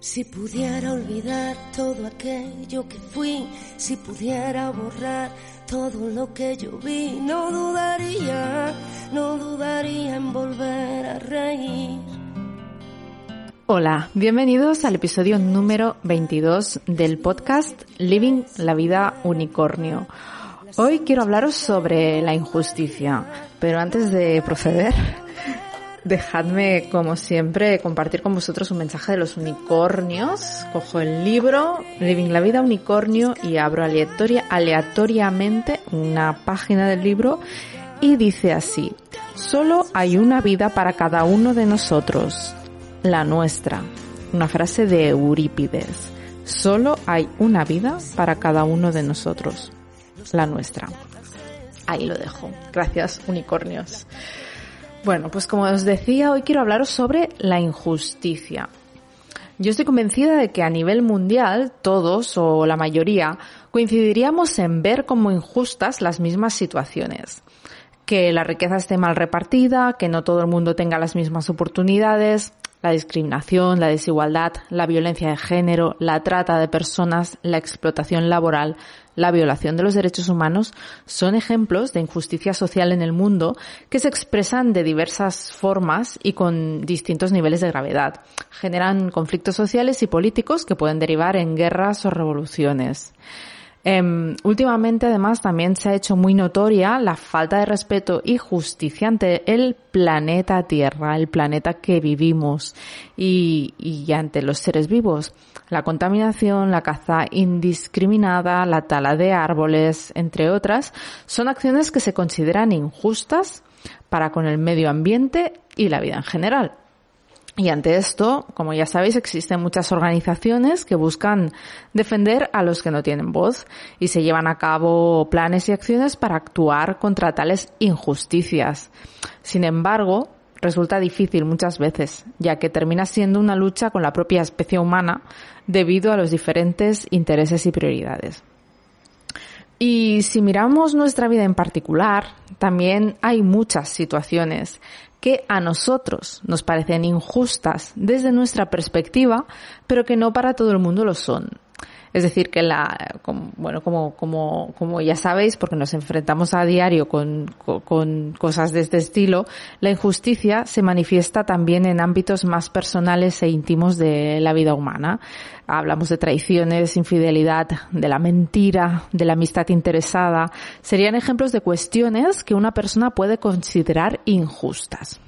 Si pudiera olvidar todo aquello que fui, si pudiera borrar todo lo que yo vi, no dudaría, no dudaría en volver a reír. Hola, bienvenidos al episodio número 22 del podcast Living la vida unicornio. Hoy quiero hablaros sobre la injusticia, pero antes de proceder, Dejadme, como siempre, compartir con vosotros un mensaje de los unicornios. Cojo el libro, Living la Vida Unicornio, y abro aleatoria, aleatoriamente una página del libro y dice así, solo hay una vida para cada uno de nosotros, la nuestra. Una frase de Eurípides. Solo hay una vida para cada uno de nosotros, la nuestra. Ahí lo dejo. Gracias, unicornios. Bueno, pues como os decía, hoy quiero hablaros sobre la injusticia. Yo estoy convencida de que a nivel mundial todos o la mayoría coincidiríamos en ver como injustas las mismas situaciones. Que la riqueza esté mal repartida, que no todo el mundo tenga las mismas oportunidades, la discriminación, la desigualdad, la violencia de género, la trata de personas, la explotación laboral, la violación de los derechos humanos son ejemplos de injusticia social en el mundo que se expresan de diversas formas y con distintos niveles de gravedad. Generan conflictos sociales y políticos que pueden derivar en guerras o revoluciones. Em, últimamente, además, también se ha hecho muy notoria la falta de respeto y justicia ante el planeta Tierra, el planeta que vivimos y ante los seres vivos. La contaminación, la caza indiscriminada, la tala de árboles, entre otras, son acciones que se consideran injustas para con el medio ambiente y la vida en general. Y ante esto, como ya sabéis, existen muchas organizaciones que buscan defender a los que no tienen voz y se llevan a cabo planes y acciones para actuar contra tales injusticias. Sin embargo, resulta difícil muchas veces, ya que termina siendo una lucha con la propia especie humana debido a los diferentes intereses y prioridades. Y si miramos nuestra vida en particular, también hay muchas situaciones que a nosotros nos parecen injustas desde nuestra perspectiva, pero que no para todo el mundo lo son. Es decir, que la, bueno, como, como, como ya sabéis, porque nos enfrentamos a diario con, con, cosas de este estilo, la injusticia se manifiesta también en ámbitos más personales e íntimos de la vida humana. Hablamos de traiciones, infidelidad, de la mentira, de la amistad interesada. Serían ejemplos de cuestiones que una persona puede considerar injustas.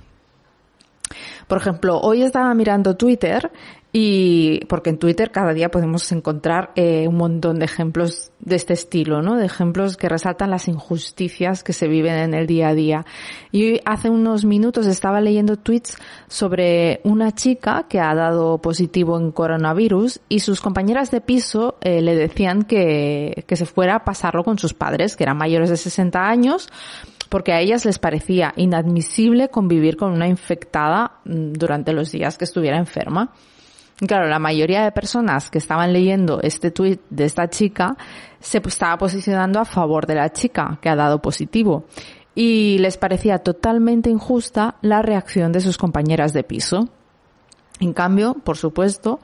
Por ejemplo, hoy estaba mirando Twitter y porque en Twitter cada día podemos encontrar eh, un montón de ejemplos de este estilo, ¿no? De ejemplos que resaltan las injusticias que se viven en el día a día. Y hace unos minutos estaba leyendo tweets sobre una chica que ha dado positivo en coronavirus y sus compañeras de piso eh, le decían que, que se fuera a pasarlo con sus padres, que eran mayores de 60 años, porque a ellas les parecía inadmisible convivir con una infectada mm, durante los días que estuviera enferma. Claro, la mayoría de personas que estaban leyendo este tuit de esta chica se estaba posicionando a favor de la chica que ha dado positivo y les parecía totalmente injusta la reacción de sus compañeras de piso. En cambio, por supuesto,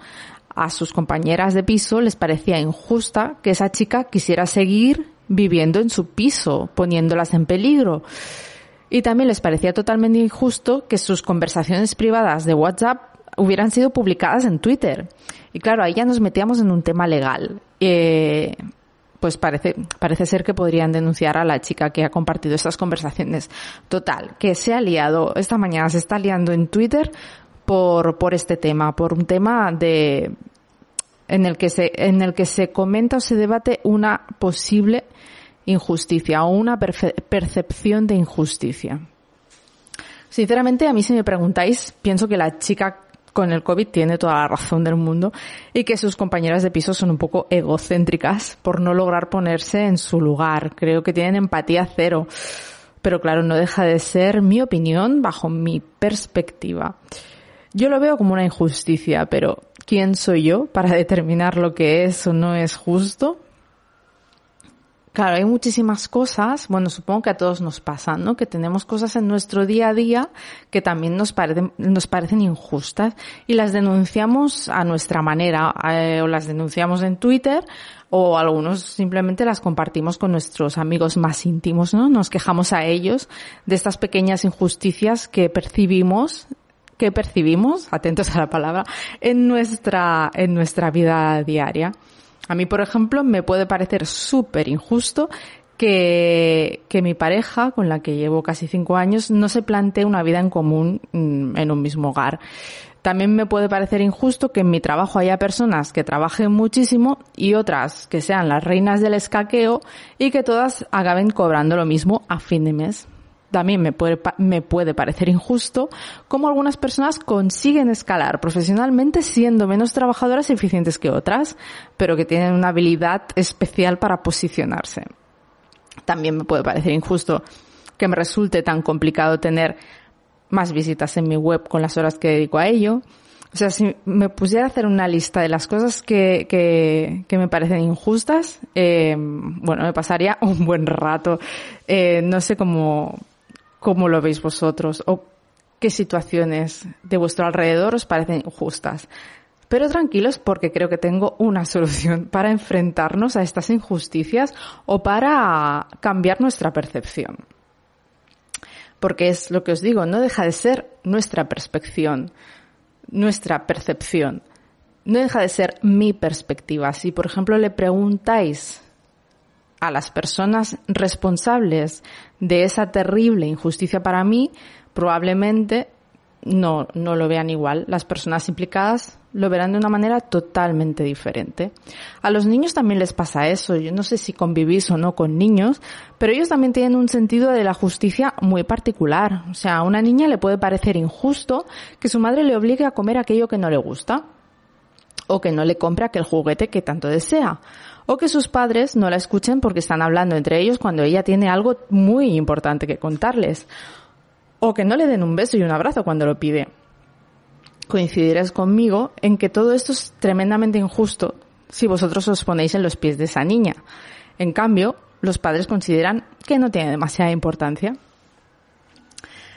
a sus compañeras de piso les parecía injusta que esa chica quisiera seguir viviendo en su piso, poniéndolas en peligro. Y también les parecía totalmente injusto que sus conversaciones privadas de WhatsApp hubieran sido publicadas en Twitter. Y claro, ahí ya nos metíamos en un tema legal. Eh, pues parece, parece ser que podrían denunciar a la chica que ha compartido estas conversaciones. Total, que se ha liado, esta mañana se está liando en Twitter por, por este tema, por un tema de, en el que se, en el que se comenta o se debate una posible injusticia o una percepción de injusticia. Sinceramente, a mí si me preguntáis, pienso que la chica con el COVID tiene toda la razón del mundo y que sus compañeras de piso son un poco egocéntricas por no lograr ponerse en su lugar. Creo que tienen empatía cero. Pero claro, no deja de ser mi opinión bajo mi perspectiva. Yo lo veo como una injusticia, pero ¿quién soy yo para determinar lo que es o no es justo? Claro, hay muchísimas cosas, bueno, supongo que a todos nos pasan, ¿no? Que tenemos cosas en nuestro día a día que también nos parecen, nos parecen injustas y las denunciamos a nuestra manera, eh, o las denunciamos en Twitter, o algunos simplemente las compartimos con nuestros amigos más íntimos, ¿no? Nos quejamos a ellos de estas pequeñas injusticias que percibimos que percibimos, atentos a la palabra, en nuestra, en nuestra vida diaria. A mí, por ejemplo, me puede parecer súper injusto que, que mi pareja, con la que llevo casi cinco años, no se plantee una vida en común mm, en un mismo hogar. También me puede parecer injusto que en mi trabajo haya personas que trabajen muchísimo y otras que sean las reinas del escaqueo y que todas acaben cobrando lo mismo a fin de mes también me puede, me puede parecer injusto cómo algunas personas consiguen escalar profesionalmente siendo menos trabajadoras y eficientes que otras, pero que tienen una habilidad especial para posicionarse. También me puede parecer injusto que me resulte tan complicado tener más visitas en mi web con las horas que dedico a ello. O sea, si me pusiera a hacer una lista de las cosas que, que, que me parecen injustas, eh, bueno, me pasaría un buen rato. Eh, no sé cómo, cómo lo veis vosotros o qué situaciones de vuestro alrededor os parecen injustas. Pero tranquilos porque creo que tengo una solución para enfrentarnos a estas injusticias o para cambiar nuestra percepción. Porque es lo que os digo, no deja de ser nuestra perspección, nuestra percepción. No deja de ser mi perspectiva. Si, por ejemplo, le preguntáis a las personas responsables de esa terrible injusticia para mí, probablemente no, no lo vean igual. Las personas implicadas lo verán de una manera totalmente diferente. A los niños también les pasa eso. Yo no sé si convivís o no con niños, pero ellos también tienen un sentido de la justicia muy particular. O sea, a una niña le puede parecer injusto que su madre le obligue a comer aquello que no le gusta o que no le compre aquel juguete que tanto desea o que sus padres no la escuchen porque están hablando entre ellos cuando ella tiene algo muy importante que contarles, o que no le den un beso y un abrazo cuando lo pide. Coincidirás conmigo en que todo esto es tremendamente injusto si vosotros os ponéis en los pies de esa niña. En cambio, los padres consideran que no tiene demasiada importancia.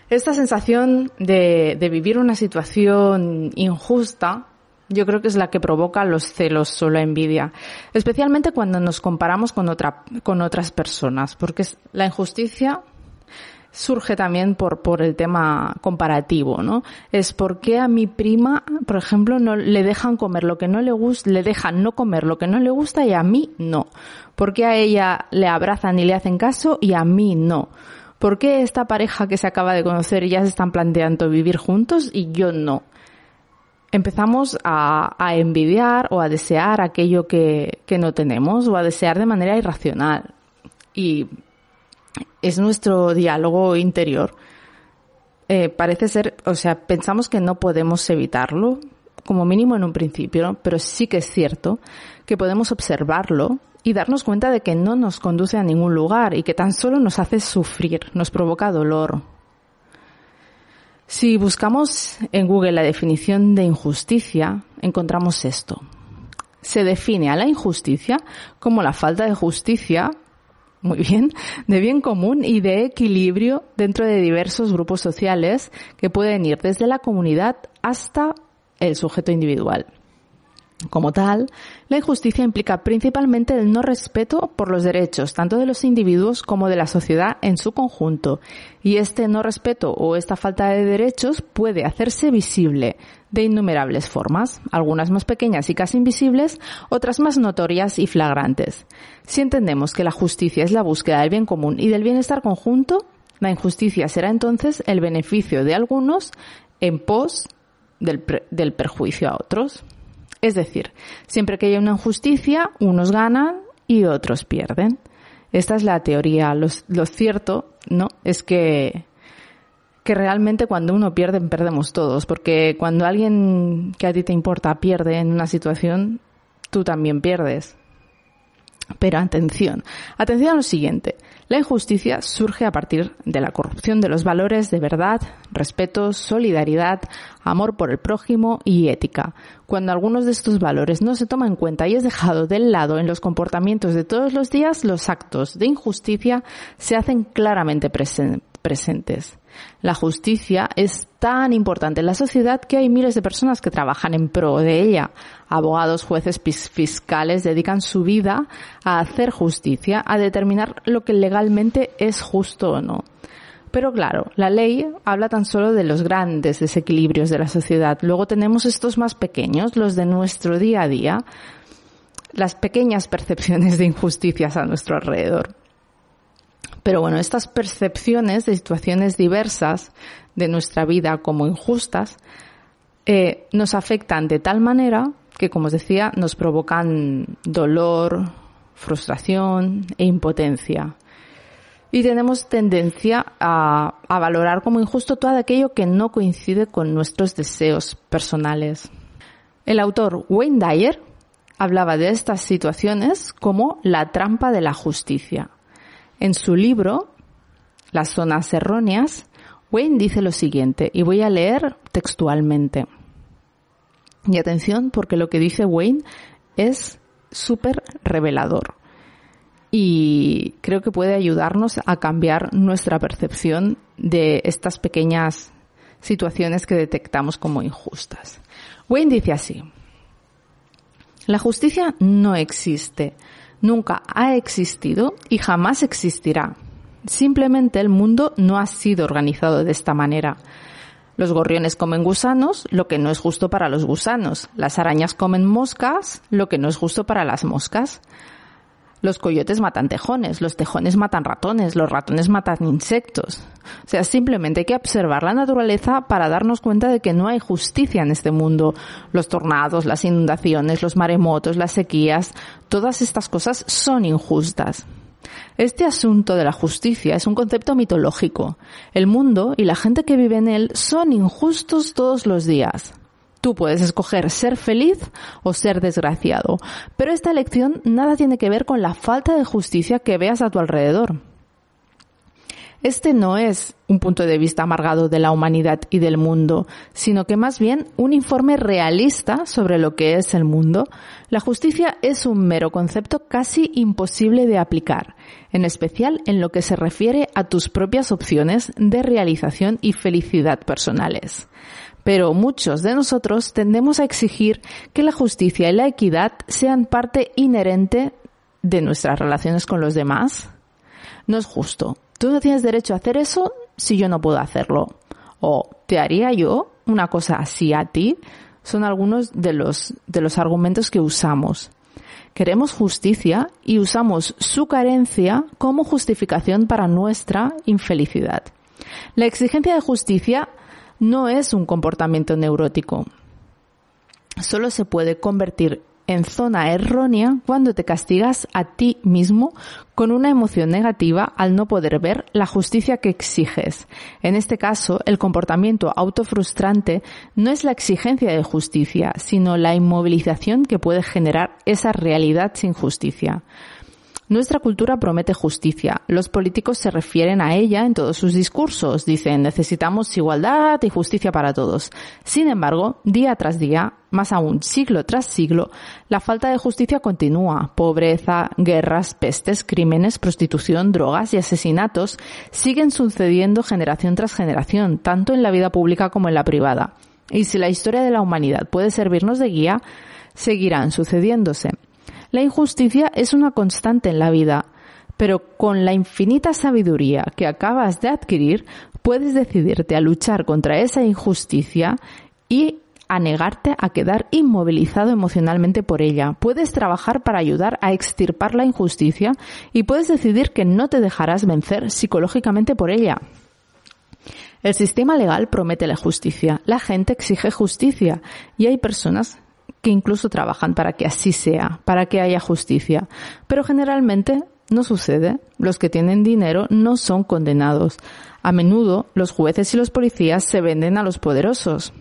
Esta sensación de, vivir una situación injusta yo creo que es la que provoca los celos o la envidia, especialmente cuando nos comparamos con otra, con otras personas, porque la injusticia surge también por, por el tema comparativo, ¿no? Es porque a mi prima, por ejemplo, no le dejan comer lo que no le gusta, le dejan no comer lo que no le gusta y a mí no. Porque a ella le abrazan y le hacen caso y a mí no. ¿Por qué esta pareja que se acaba de conocer ya se están planteando vivir juntos y yo no? Empezamos a, envidiar o a desear aquello que, no tenemos o a desear de manera irracional. Y es nuestro diálogo interior. Eh, parece ser, o sea, pensamos que no podemos evitarlo, como mínimo en un principio, pero sí que es cierto que podemos observarlo y darnos cuenta de que no nos conduce a ningún lugar y que tan solo nos hace sufrir, nos provoca dolor, si buscamos en Google la definición de injusticia, encontramos esto. Se define a la injusticia como la falta de justicia, muy bien, de bien común y de equilibrio dentro de diversos grupos sociales que pueden ir desde la comunidad hasta el sujeto individual. Como tal, la injusticia implica principalmente el no respeto por los derechos tanto de los individuos como de la sociedad en su conjunto, y este no respeto o esta falta de derechos puede hacerse visible de innumerables formas, algunas más pequeñas y casi invisibles, otras más notorias y flagrantes. Si entendemos que la justicia es la búsqueda del bien común y del bienestar conjunto, la injusticia será entonces el beneficio de algunos en pos del, del perjuicio a otros. Es decir, siempre que haya una injusticia, unos ganan y otros pierden. Esta es la teoría. Lo, cierto, ¿no? Es que, que realmente cuando uno pierde, perdemos todos. Porque cuando alguien que a ti te importa pierde en una situación, tú también pierdes. Pero atención, atención a lo siguiente. La injusticia surge a partir de la corrupción de los valores de verdad, respeto, solidaridad, amor por el prójimo y ética. Cuando algunos de estos valores no se toman en cuenta y es dejado del lado en los comportamientos de todos los días, los actos de injusticia se hacen claramente presentes. La justicia es tan importante en la sociedad que hay miles de personas que trabajan en pro de ella. Abogados, jueces, fiscales dedican su vida a hacer justicia, a determinar lo que legalmente es justo o no. Pero claro, la ley habla tan solo de los grandes desequilibrios de la sociedad. Luego tenemos estos más pequeños, los de nuestro día a día, las pequeñas percepciones de injusticias a nuestro alrededor. Pero bueno, estas percepciones de situaciones diversas de nuestra vida como injustas eh, nos afectan de tal manera que, como os decía, nos provocan dolor, frustración e impotencia. Y tenemos tendencia a, a valorar como injusto todo aquello que no coincide con nuestros deseos personales. El autor Wayne Dyer hablaba de estas situaciones como la trampa de la justicia en su libro, Las zonas erróneas, Wayne dice lo siguiente, y voy a leer textualmente. Y atención, porque lo que dice Wayne es súper revelador. Y creo que puede ayudarnos a cambiar nuestra percepción de estas pequeñas situaciones que detectamos como injustas. Wayne dice así, la justicia no existe, nunca ha existido y jamás existirá. Simplemente el mundo no ha sido organizado de esta manera. Los gorriones comen gusanos, lo que no es justo para los gusanos. Las arañas comen moscas, lo que no es justo para las moscas. Los coyotes matan tejones, los tejones matan ratones, los ratones matan insectos. O sea, simplemente hay que observar la naturaleza para darnos cuenta de que no hay justicia en este mundo. Los tornados, las inundaciones, los maremotos, las sequías, todas estas cosas son injustas. Este asunto de la justicia es un concepto mitológico. El mundo y la gente que vive en él son injustos todos los días. Tú puedes escoger ser feliz o ser desgraciado, pero esta elección nada tiene que ver con la falta de justicia que veas a tu alrededor. Este no es un punto de vista amargado de la humanidad y del mundo, sino que más bien un informe realista sobre lo que es el mundo. La justicia es un mero concepto casi imposible de aplicar, en especial en lo que se refiere a tus propias opciones de realización y felicidad personales. Pero muchos de nosotros tendemos a exigir que la justicia y la equidad sean parte inherente de nuestras relaciones con los demás. No es justo. Tú no tienes derecho a hacer eso si yo no puedo hacerlo. O te haría yo una cosa así a ti. Son algunos de los, de los argumentos que usamos. Queremos justicia y usamos su carencia como justificación para nuestra infelicidad. La exigencia de justicia no es un comportamiento neurótico. Solo se puede convertir en zona errónea cuando te castigas a ti mismo con una emoción negativa al no poder ver la justicia que exiges. En este caso, el comportamiento autofrustrante no es la exigencia de justicia, sino la inmovilización que puede generar esa realidad sin justicia. Nuestra cultura promete justicia. Los políticos se refieren a ella en todos sus discursos. Dicen necesitamos igualdad y justicia para todos. Sin embargo, día tras día, más aún siglo tras siglo, la falta de justicia continúa. Pobreza, guerras, pestes, crímenes, prostitución, drogas y asesinatos siguen sucediendo generación tras generación, tanto en la vida pública como en la privada. Y si la historia de la humanidad puede servirnos de guía, seguirán sucediéndose. La injusticia es una constante en la vida, pero con la infinita sabiduría que acabas de adquirir, puedes decidirte a luchar contra esa injusticia y a negarte a quedar inmovilizado emocionalmente por ella. Puedes trabajar para ayudar a extirpar la injusticia y puedes decidir que no te dejarás vencer psicológicamente por ella. El sistema legal promete la justicia, la gente exige justicia y hay personas que incluso trabajan para que así sea, para que haya justicia. Pero generalmente no sucede. Los que tienen dinero no son condenados. A menudo los jueces y los policías se venden a los poderosos.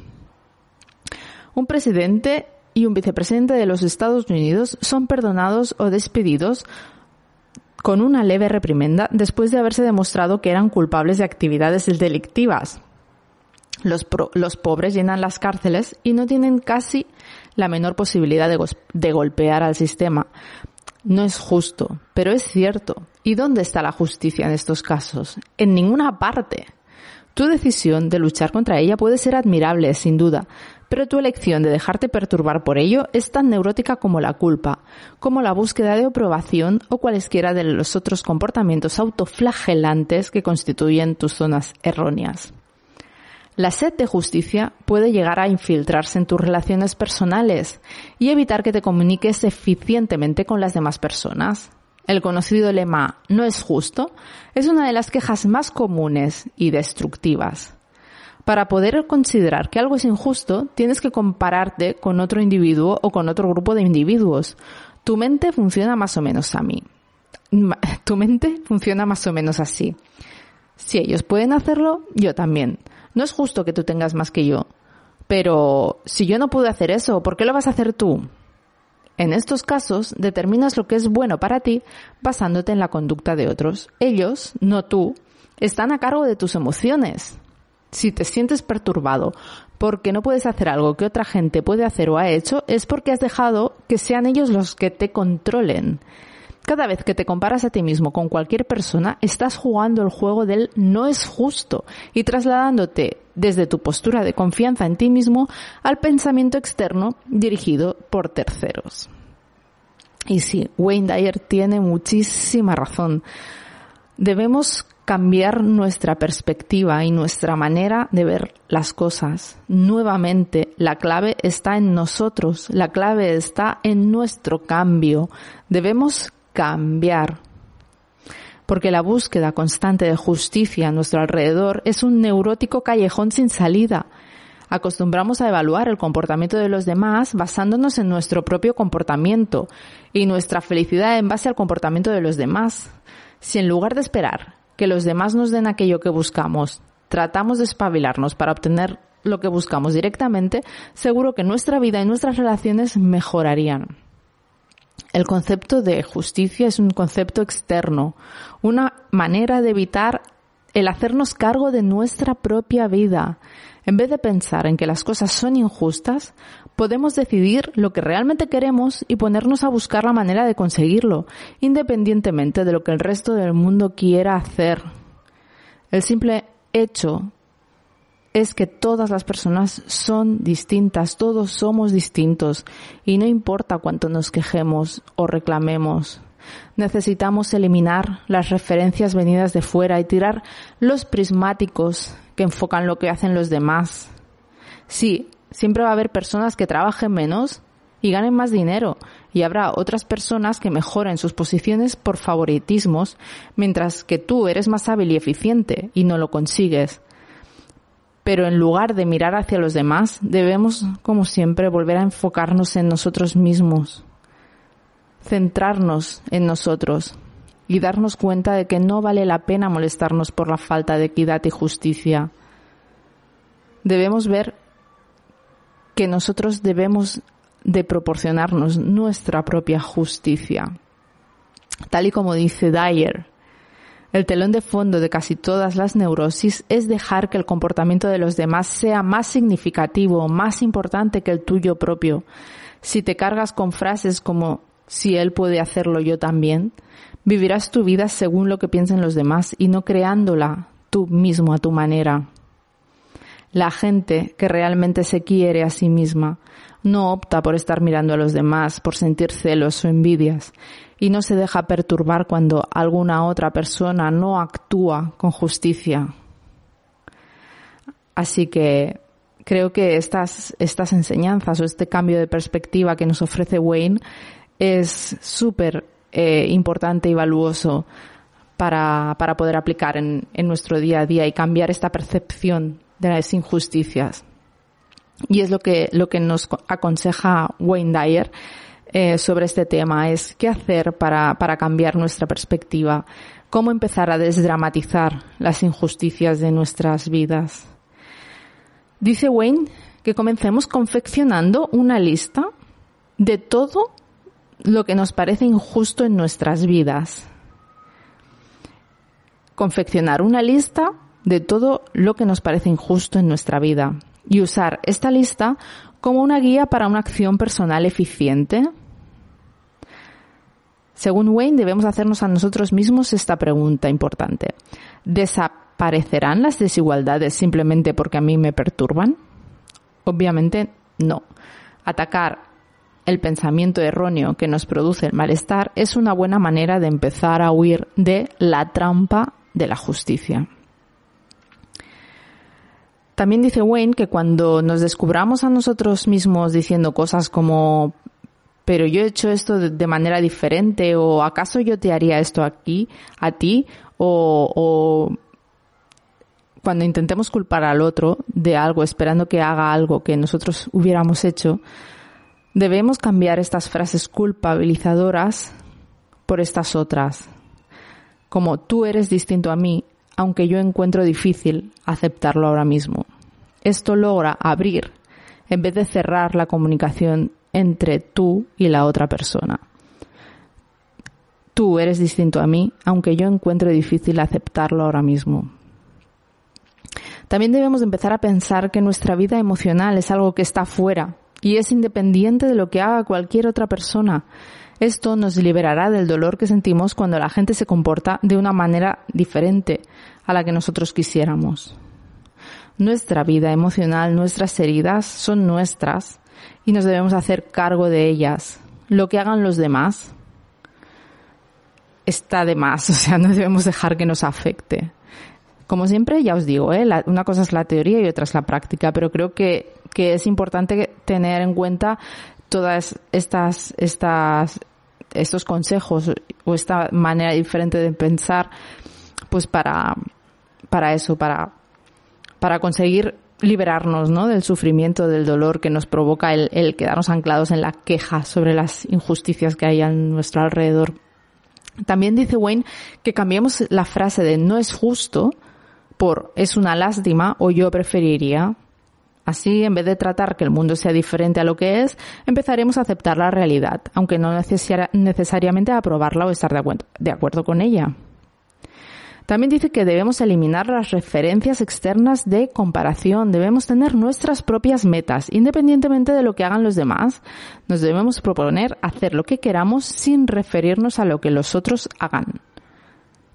Un presidente y un vicepresidente de los Estados Unidos son perdonados o despedidos con una leve reprimenda después de haberse demostrado que eran culpables de actividades delictivas. Los, los pobres llenan las cárceles y no tienen casi la menor posibilidad de, golpear al sistema. No es justo, pero es cierto. ¿Y dónde está la justicia en estos casos? En ninguna parte. Tu decisión de luchar contra ella puede ser admirable, sin duda, pero tu elección de dejarte perturbar por ello es tan neurótica como la culpa, como la búsqueda de aprobación o cualesquiera de los otros comportamientos autoflagelantes que constituyen tus zonas erróneas. La sed de justicia puede llegar a infiltrarse en tus relaciones personales y evitar que te comuniques eficientemente con las demás personas. El conocido lema no es justo es una de las quejas más comunes y destructivas. Para poder considerar que algo es injusto, tienes que compararte con otro individuo o con otro grupo de individuos. Tu mente funciona más o menos a mí. Tu mente funciona más o menos así. Si ellos pueden hacerlo, yo también. No es justo que tú tengas más que yo. Pero si yo no pude hacer eso, ¿por qué lo vas a hacer tú? En estos casos, determinas lo que es bueno para ti basándote en la conducta de otros. Ellos, no tú, están a cargo de tus emociones. Si te sientes perturbado porque no puedes hacer algo que otra gente puede hacer o ha hecho, es porque has dejado que sean ellos los que te controlen. Cada vez que te comparas a ti mismo con cualquier persona, estás jugando el juego del no es justo y trasladándote desde tu postura de confianza en ti mismo al pensamiento externo dirigido por terceros. Y sí, Wayne Dyer tiene muchísima razón. Debemos cambiar nuestra perspectiva y nuestra manera de ver las cosas. Nuevamente, la clave está en nosotros, la clave está en nuestro cambio. Debemos cambiar. Porque la búsqueda constante de justicia a nuestro alrededor es un neurótico callejón sin salida. Acostumbramos a evaluar el comportamiento de los demás basándonos en nuestro propio comportamiento y nuestra felicidad en base al comportamiento de los demás. Si en lugar de esperar que los demás nos den aquello que buscamos, tratamos de espabilarnos para obtener lo que buscamos directamente, seguro que nuestra vida y nuestras relaciones mejorarían. El concepto de justicia es un concepto externo, una manera de evitar el hacernos cargo de nuestra propia vida. En vez de pensar en que las cosas son injustas, podemos decidir lo que realmente queremos y ponernos a buscar la manera de conseguirlo, independientemente de lo que el resto del mundo quiera hacer. El simple hecho es que todas las personas son distintas, todos somos distintos y no importa cuánto nos quejemos o reclamemos. Necesitamos eliminar las referencias venidas de fuera y tirar los prismáticos que enfocan lo que hacen los demás. Sí, siempre va a haber personas que trabajen menos y ganen más dinero y habrá otras personas que mejoren sus posiciones por favoritismos mientras que tú eres más hábil y eficiente y no lo consigues. Pero en lugar de mirar hacia los demás, debemos, como siempre, volver a enfocarnos en nosotros mismos, centrarnos en nosotros y darnos cuenta de que no vale la pena molestarnos por la falta de equidad y justicia. Debemos ver que nosotros debemos de proporcionarnos nuestra propia justicia. Tal y como dice Dyer, el telón de fondo de casi todas las neurosis es dejar que el comportamiento de los demás sea más significativo, más importante que el tuyo propio. Si te cargas con frases como si él puede hacerlo yo también, vivirás tu vida según lo que piensen los demás y no creándola tú mismo a tu manera. La gente que realmente se quiere a sí misma no opta por estar mirando a los demás, por sentir celos o envidias, y no se deja perturbar cuando alguna otra persona no actúa con justicia. Así que creo que estas, estas enseñanzas o este cambio de perspectiva que nos ofrece Wayne es súper eh, importante y valuoso para, para poder aplicar en, en nuestro día a día y cambiar esta percepción de las injusticias. Y es lo que, lo que nos aconseja Wayne Dyer eh, sobre este tema, es qué hacer para, para cambiar nuestra perspectiva, cómo empezar a desdramatizar las injusticias de nuestras vidas. Dice Wayne que comencemos confeccionando una lista de todo lo que nos parece injusto en nuestras vidas. Confeccionar una lista de todo lo que nos parece injusto en nuestra vida y usar esta lista como una guía para una acción personal eficiente. Según Wayne, debemos hacernos a nosotros mismos esta pregunta importante. ¿Desaparecerán las desigualdades simplemente porque a mí me perturban? Obviamente no. Atacar el pensamiento erróneo que nos produce el malestar es una buena manera de empezar a huir de la trampa de la justicia. También dice Wayne que cuando nos descubramos a nosotros mismos diciendo cosas como pero yo he hecho esto de, manera diferente o acaso yo te haría esto aquí a ti o, o cuando intentemos culpar al otro de algo esperando que haga algo que nosotros hubiéramos hecho, Debemos cambiar estas frases culpabilizadoras por estas otras, como tú eres distinto a mí, aunque yo encuentro difícil aceptarlo ahora mismo. Esto logra abrir, en vez de cerrar la comunicación entre tú y la otra persona. Tú eres distinto a mí, aunque yo encuentro difícil aceptarlo ahora mismo. También debemos empezar a pensar que nuestra vida emocional es algo que está fuera y es independiente de lo que haga cualquier otra persona. Esto nos liberará del dolor que sentimos cuando la gente se comporta de una manera diferente a la que nosotros quisiéramos. Nuestra vida emocional, nuestras heridas son nuestras y nos debemos hacer cargo de ellas. Lo que hagan los demás está de más, o sea, no debemos dejar que nos afecte. Como siempre, ya os digo, ¿eh? una cosa es la teoría y otra es la práctica, pero creo que, que es importante tener en cuenta todas estas, estas, estos consejos o esta manera diferente de pensar, pues para, para eso, para, para conseguir liberarnos ¿no? del sufrimiento, del dolor que nos provoca el, el quedarnos anclados en la queja sobre las injusticias que hay a nuestro alrededor. También dice Wayne que cambiemos la frase de no es justo por es una lástima o yo preferiría. Así, en vez de tratar que el mundo sea diferente a lo que es, empezaremos a aceptar la realidad, aunque no necesariamente a aprobarla o estar de acuerdo con ella. También dice que debemos eliminar las referencias externas de comparación, debemos tener nuestras propias metas, independientemente de lo que hagan los demás. Nos debemos proponer hacer lo que queramos sin referirnos a lo que los otros hagan.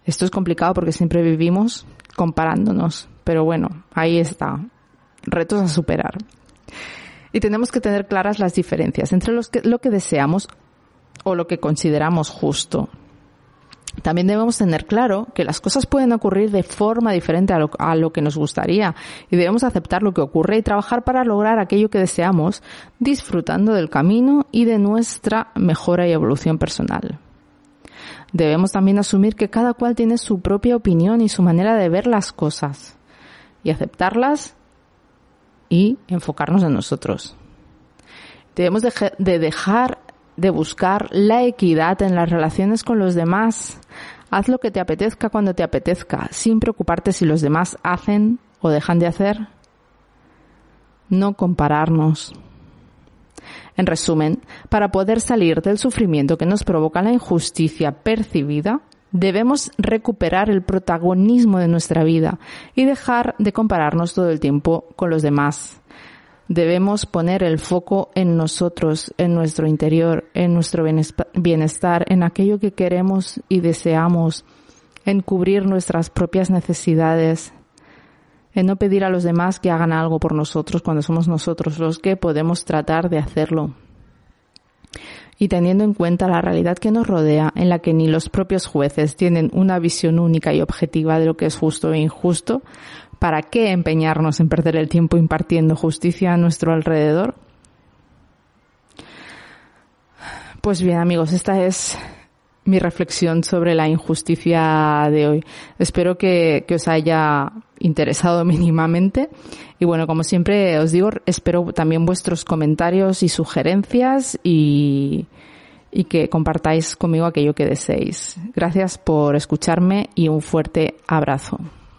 Esto es complicado porque siempre vivimos comparándonos, pero bueno, ahí está. Retos a superar. Y tenemos que tener claras las diferencias entre lo que deseamos o lo que consideramos justo. También debemos tener claro que las cosas pueden ocurrir de forma diferente a lo, que nos gustaría y debemos aceptar lo que ocurre y trabajar para lograr aquello que deseamos, disfrutando del camino y de nuestra mejora y evolución personal. Debemos también asumir que cada cual tiene su propia opinión y su manera de ver las cosas y aceptarlas y enfocarnos en nosotros. Debemos de dejar de buscar la equidad en las relaciones con los demás. Haz lo que te apetezca cuando te apetezca, sin preocuparte si los demás hacen o dejan de hacer. No compararnos. En resumen, para poder salir del sufrimiento que nos provoca la injusticia percibida, debemos recuperar el protagonismo de nuestra vida y dejar de compararnos todo el tiempo con los demás. Debemos poner el foco en nosotros, en nuestro interior, en nuestro bienestar, en aquello que queremos y deseamos, en cubrir nuestras propias necesidades, en no pedir a los demás que hagan algo por nosotros cuando somos nosotros los que podemos tratar de hacerlo. Y teniendo en cuenta la realidad que nos rodea, en la que ni los propios jueces tienen una visión única y objetiva de lo que es justo e injusto, ¿para qué empeñarnos en perder el tiempo impartiendo justicia a nuestro alrededor? Pues bien amigos, esta es mi reflexión sobre la injusticia de hoy. Espero que, os haya interesado mínimamente. Y bueno, como siempre os digo, espero también vuestros comentarios y sugerencias y, y que compartáis conmigo aquello que deseéis. Gracias por escucharme y un fuerte abrazo.